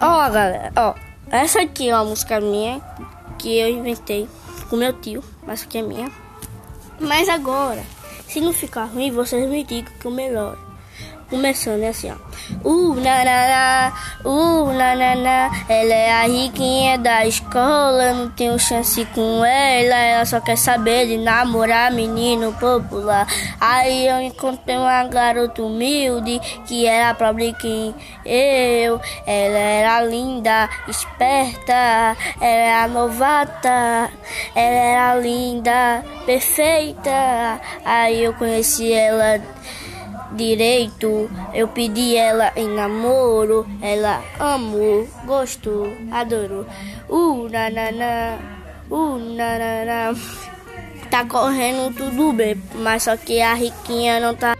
Ó, galera, ó. Essa aqui é uma música minha que eu inventei com meu tio, mas que é minha. Mas agora, se não ficar ruim, vocês me digam que o melhor. Começando é assim, ó. Uh, na, na, na, uh, na, na, na. Ela é a riquinha da escola, não tenho chance com ela. Ela só quer saber de namorar menino popular. Aí eu encontrei uma garota humilde que era pobre que eu. Ela era linda, esperta, ela era novata, ela era linda, perfeita. Aí eu conheci ela direito. Eu pedi ela em namoro, ela amou, gostou, adorou. Uh, na, na, na, uh, na, na, na. Tá correndo tudo bem, mas só que a riquinha não tá